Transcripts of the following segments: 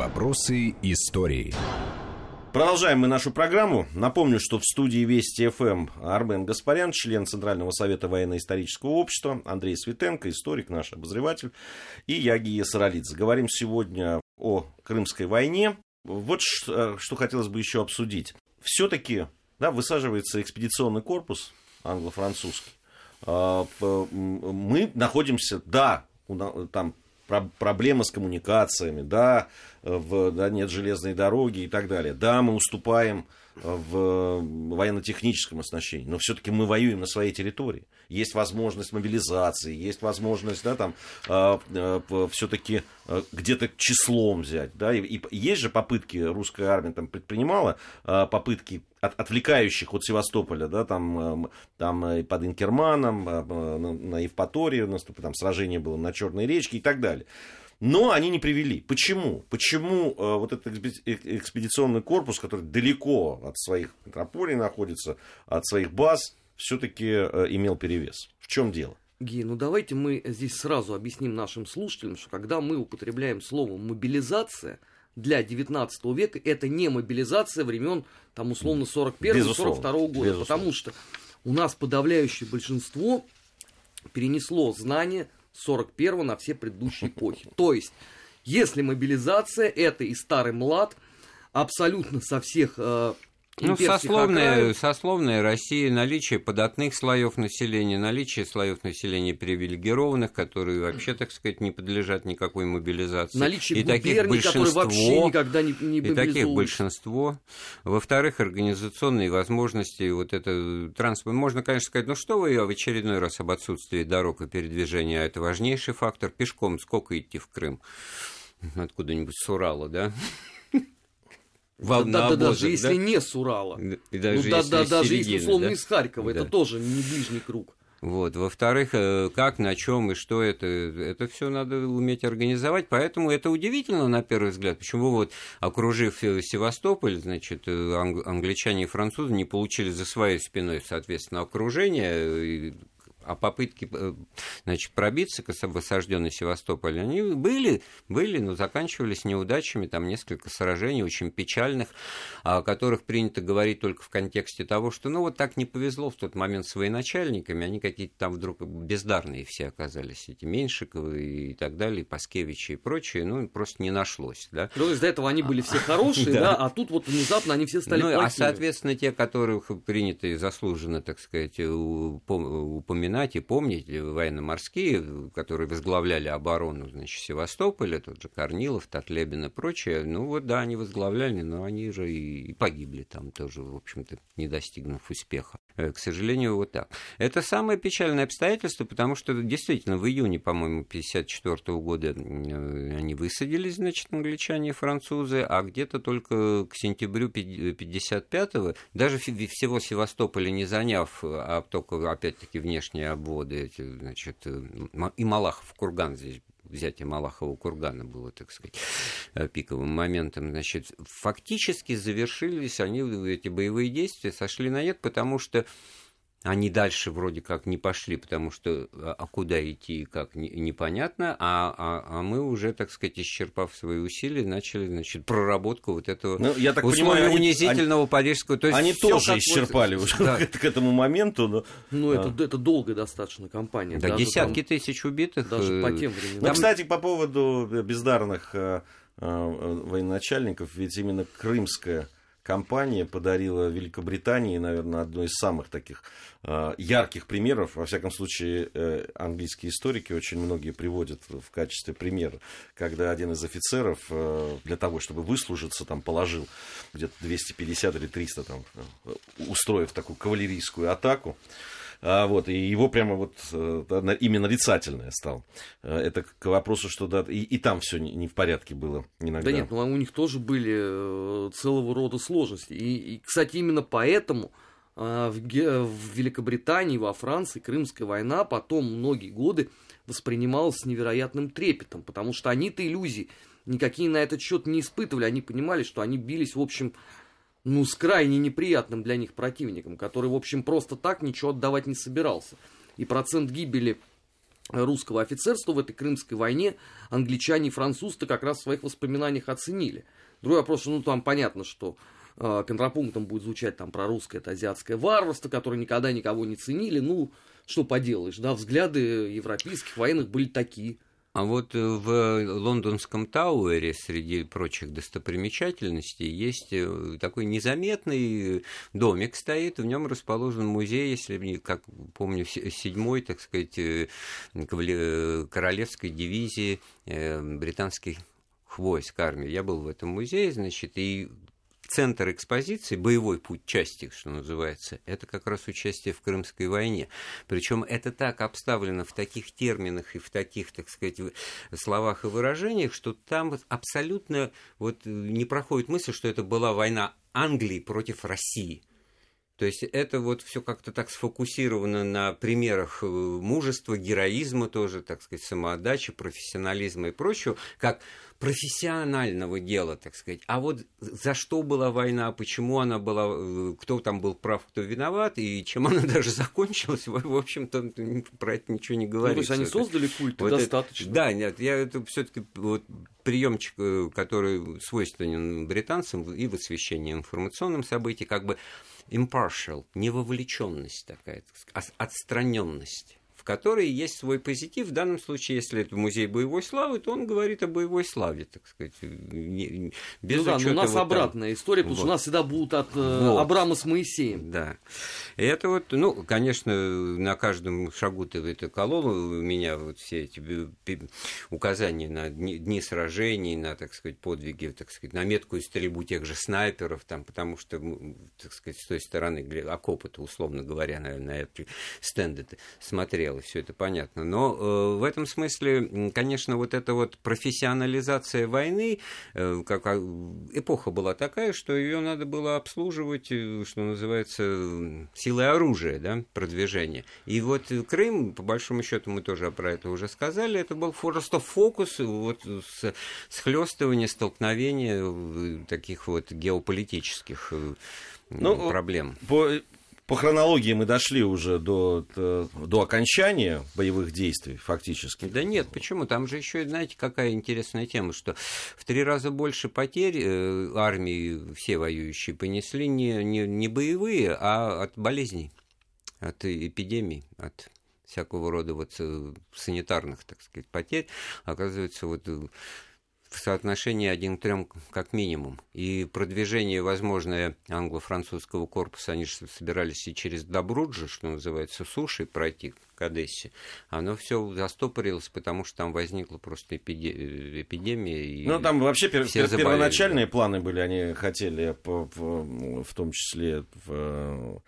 Вопросы истории. Продолжаем мы нашу программу. Напомню, что в студии Вести ФМ Армен Гаспарян, член Центрального совета военно-исторического общества, Андрей Светенко, историк, наш обозреватель, и я, Гия Саралидзе. Говорим сегодня о Крымской войне. Вот что, что хотелось бы еще обсудить. Все-таки да, высаживается экспедиционный корпус англо-французский. А, мы находимся, да, там проблема с коммуникациями, да, в, да, нет железной дороги и так далее. Да, мы уступаем в военно-техническом оснащении, но все-таки мы воюем на своей территории. Есть возможность мобилизации, есть возможность, да, там, э, э, все-таки э, где-то числом взять, да, и, и есть же попытки, русская армия там предпринимала э, попытки от, отвлекающих от Севастополя, да, там, э, там под Инкерманом, э, на, Евпатории, там сражение было на Черной речке и так далее но они не привели. Почему? Почему э, вот этот э, экспедиционный корпус, который далеко от своих метрополий находится, от своих баз, все-таки э, имел перевес? В чем дело? Ги, ну давайте мы здесь сразу объясним нашим слушателям, что когда мы употребляем слово мобилизация, для 19 века это не мобилизация времен, там, условно, 41-42 года. Безусловно. Потому что у нас подавляющее большинство перенесло знания 41 на все предыдущие эпохи. То есть, если мобилизация, это и старый млад, абсолютно со всех э, ну, сословная, сословная Россия, наличие податных слоев населения, наличие слоев населения привилегированных, которые вообще, так сказать, не подлежат никакой мобилизации. Наличие и таких большинство, вообще никогда не, не И таких большинство. Во-вторых, организационные возможности, вот это транспорт. Можно, конечно, сказать, ну что вы в очередной раз об отсутствии дорог и передвижения, а это важнейший фактор. Пешком сколько идти в Крым? Откуда-нибудь с Урала, да? Да, да, да, даже если не с Урала. И даже ну, да, да, даже если условно да? из Харькова, да. это тоже не ближний круг. Вот. Во-вторых, э, как, на чем и что это, это все надо уметь организовать. Поэтому это удивительно, на первый взгляд. Почему вот, окружив э, Севастополь, значит, э, англичане и французы не получили за своей спиной, соответственно, окружение, а попытки э, значит, пробиться к осажденной Севастополь, они были, были, но заканчивались неудачами, там несколько сражений очень печальных, о которых принято говорить только в контексте того, что ну вот так не повезло в тот момент с военачальниками, они какие-то там вдруг бездарные все оказались, эти Меньшиковы и так далее, и Паскевичи и прочие, ну просто не нашлось. Да? Ну, из-за этого они были все хорошие, да, а тут вот внезапно они все стали Ну, а соответственно, те, которых принято и заслуженно, так сказать, упоминать, и помнить военно-морские, которые возглавляли оборону значит, Севастополя, тот же Корнилов, Татлебин и прочее, ну вот да, они возглавляли, но они же и погибли там тоже, в общем-то, не достигнув успеха. Э, к сожалению, вот так. Это самое печальное обстоятельство, потому что действительно в июне, по-моему, 1954 года э, они высадились, значит, англичане и французы, а где-то только к сентябрю 1955 даже всего Севастополя не заняв, а только, опять-таки, внешние обводы, значит, э, и Малахов курган здесь взятие Малахова кургана было, так сказать, пиковым моментом. Значит, фактически завершились они, эти боевые действия, сошли на нет, потому что они дальше вроде как не пошли, потому что а, а куда идти и как непонятно, а, а, а мы уже, так сказать, исчерпав свои усилия, начали, значит, проработку вот этого ну, я так понимаю, унизительного они, парижского. То есть они тоже исчерпали вот, уже да. к, к этому моменту. Но... Ну, это, а. это долгая достаточно кампания. Да, даже десятки там, тысяч убитых. Даже по э, тем временам. Ну, кстати, по поводу бездарных э, э, военачальников, ведь именно крымская компания подарила Великобритании, наверное, одно из самых таких э, ярких примеров. Во всяком случае, э, английские историки очень многие приводят в качестве примера, когда один из офицеров э, для того, чтобы выслужиться, там положил где-то 250 или 300, там, устроив такую кавалерийскую атаку. А, вот, и его прямо вот э, именно нарицательное стал. Э, это к вопросу, что да, и, и там все не, в порядке было иногда. Да нет, ну а у них тоже были э, целого рода сложности. И, и кстати, именно поэтому в, в Великобритании, во Франции Крымская война потом многие годы воспринималась с невероятным трепетом, потому что они-то иллюзий никакие на этот счет не испытывали, они понимали, что они бились, в общем, ну, с крайне неприятным для них противником, который, в общем, просто так ничего отдавать не собирался. И процент гибели русского офицерства в этой Крымской войне англичане и французы как раз в своих воспоминаниях оценили. Другой вопрос, ну там понятно, что э, контрапунктом будет звучать там про русское, это азиатское варварство, которое никогда никого не ценили. Ну, что поделаешь, да, взгляды европейских военных были такие. А вот э, в лондонском Тауэре среди прочих достопримечательностей есть э, такой незаметный домик стоит, в нем расположен музей, если как помню, седьмой, так сказать, э, королевской дивизии британских войск армии. Я был в этом музее, значит, и центр экспозиции, боевой путь части, что называется, это как раз участие в Крымской войне. Причем это так обставлено в таких терминах и в таких, так сказать, словах и выражениях, что там абсолютно вот не проходит мысль, что это была война Англии против России. То есть это вот все как-то так сфокусировано на примерах э, мужества, героизма тоже, так сказать, самоотдачи, профессионализма и прочего, как профессионального дела, так сказать. А вот за что была война, почему она была, э, кто там был прав, кто виноват, и чем она даже закончилась, в общем-то, про это ничего не говорится. Ну, то есть они создали культ, вот достаточно. Это, да, нет, я это все-таки вот приемчик, э, который свойственен британцам и в освещении информационным событий, как бы impartial, невовлеченность такая, отстраненность в которой есть свой позитив. В данном случае, если это музей боевой славы, то он говорит о боевой славе, так сказать. Не, без ну да, но у нас вот обратная там... история, потому вот. что у нас всегда будут от э, вот. Абрама с Моисеем. Да. И это вот, ну, конечно, на каждом шагу ты в эту колонну у меня вот все эти указания на дни, дни сражений, на, так сказать, подвиги, так сказать, на меткую стрельбу тех же снайперов, там, потому что, так сказать, с той стороны окопы-то, условно говоря, на, на эти стенды смотрел и все это понятно. Но э, в этом смысле, конечно, вот эта вот профессионализация войны, э, как а, эпоха была такая, что ее надо было обслуживать, э, что называется, силой оружия, да, продвижение. И вот Крым, по большому счету, мы тоже про это уже сказали, это был просто фокус вот с, схлестывания, столкновения э, таких вот геополитических э, ну, проблем. По по хронологии мы дошли уже до, до окончания боевых действий, фактически. Да нет, почему? Там же еще, знаете, какая интересная тема, что в три раза больше потерь э, армии все воюющие понесли не, не, не боевые, а от болезней, от эпидемий, от всякого рода вот э, санитарных, так сказать, потерь. Оказывается, вот э, в соотношении один к трем как минимум. И продвижение возможное англо-французского корпуса, они же собирались и через Добруджи, что называется, суши пройти к Одессе, оно все застопорилось, потому что там возникла просто эпиде... эпидемия. И ну, там вообще пер... пер... первоначальные планы были, они хотели, в том числе в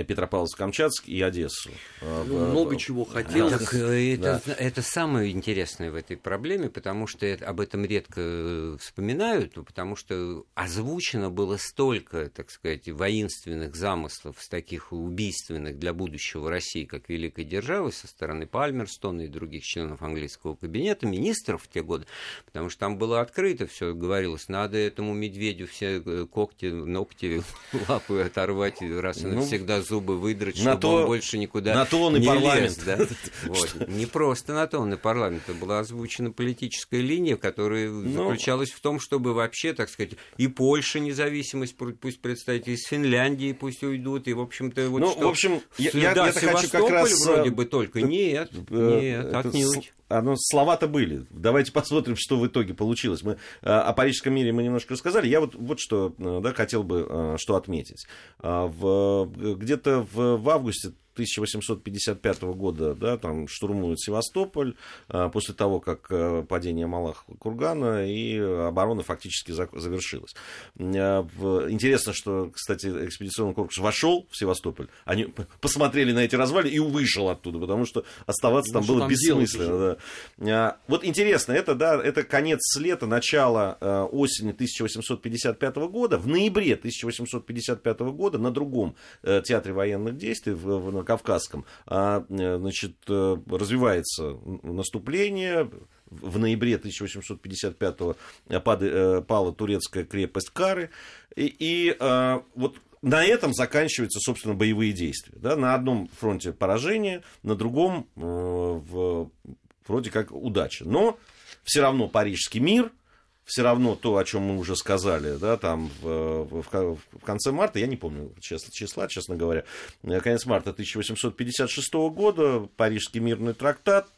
Петропавловск-Камчатск и Одессу. А, ну, много чего хотелось. Так, э, это, да. это самое интересное в этой проблеме, потому что это, об этом редко э, вспоминают, потому что озвучено было столько, так сказать, воинственных замыслов, с таких убийственных для будущего России, как великой державы, со стороны Пальмерстона и других членов английского кабинета, министров в те годы, потому что там было открыто все, говорилось, надо этому медведю все э, когти, ногти, лапы оторвать раз и ну, навсегда зубы выдрать, на чтобы то, он больше никуда на то он и парламент. Лез, да? вот. Не просто на то он и парламент. Это была озвучена политическая линия, которая ну, заключалась в том, чтобы вообще, так сказать, и Польша независимость пусть представить, из Финляндии пусть уйдут, и, в общем-то, вот ну, что... в общем, я, да, я хочу как раз... вроде бы только. Нет, э, нет, отнюдь оно, слова-то были. Давайте посмотрим, что в итоге получилось. Мы э, о Парижском мире мы немножко рассказали. Я вот, вот что э, да, хотел бы что отметить. В, где-то в, в августе 1855 года да, там штурмуют Севастополь а, после того, как э, падение Малах Кургана и оборона фактически завершилась. А, интересно, что, кстати, экспедиционный корпус вошел в Севастополь, они посмотрели на эти развалины и вышел оттуда, потому что оставаться ну, там было там бессмысленно. Да. А, вот интересно, это, да, это конец лета, начало осени 1855 года. В ноябре 1855 года на другом э, театре военных действий в Кавказском, а, э, значит, э, развивается наступление, в ноябре 1855-го пала турецкая крепость Кары. И, и вот на этом заканчиваются, собственно, боевые действия. Да? На одном фронте поражение, на другом э, в, вроде как удача. Но все равно Парижский мир, все равно то, о чем мы уже сказали, да, там в, в, в конце марта, я не помню числа, числа, честно говоря, э, конец марта 1856 года, Парижский мирный трактат,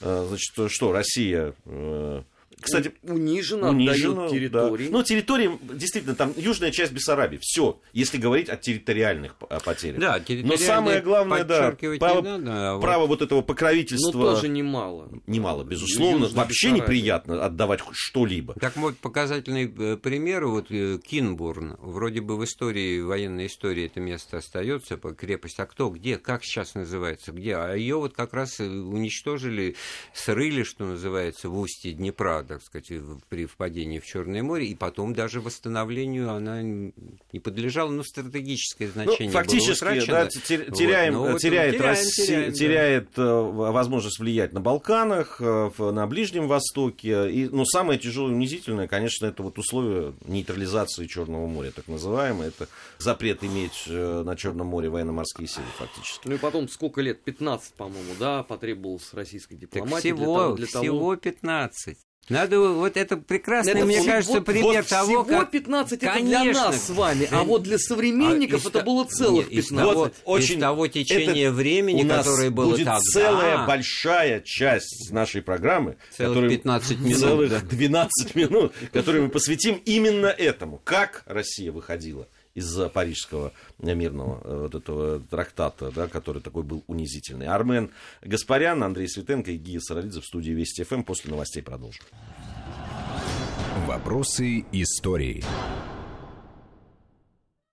э, значит, что Россия э, кстати, униженно, униженно отдает территории. Да. Ну, территории, действительно, там южная часть Бессарабии. Все, если говорить о территориальных потерях. Да, Но самое главное, да, право, надо, а право вот... вот этого покровительства. Ну, тоже немало. Немало, безусловно. Южная Вообще Бессарабия. неприятно отдавать что-либо. Так вот, показательный э, пример, вот э, Кинбурн, вроде бы в истории, военной истории это место остается, крепость, а кто, где, как сейчас называется, где? А ее вот как раз э, уничтожили, срыли, что называется, в устье Днепра, так сказать, при впадении в Черное море, и потом даже восстановлению она не подлежала, но стратегическое ну, значение ну, фактически, было утрачено. Да, теряем, вот, вот, теряет, теряем, Россия, теряем, теряет да. Э, возможность влиять на Балканах, э, на Ближнем Востоке. И, ну, самое тяжелое и унизительное, конечно, это вот условия нейтрализации Черного моря, так называемое. Это запрет иметь э, на Черном море военно-морские силы, фактически. Ну и потом сколько лет? 15, по-моему, да, потребовалось российской дипломатии. Так всего, для того, для всего 15. Надо вот это прекрасный, это мне кажется, вот, пример вот того, всего как... 15 Конечно. это для нас с вами, а вот для современников а это было целых 15. Из того, вот, очень... из того течения времени, которое было будет тогда. целая большая часть нашей программы, целых которую... 15 минут. Целых 12 минут, которые мы посвятим именно этому. Как Россия выходила из-за парижского мирного э, вот этого трактата, да, который такой был унизительный. Армен Гаспарян, Андрей Светенко и Гия Саралидзе в студии Вести ФМ. После новостей продолжим. Вопросы истории.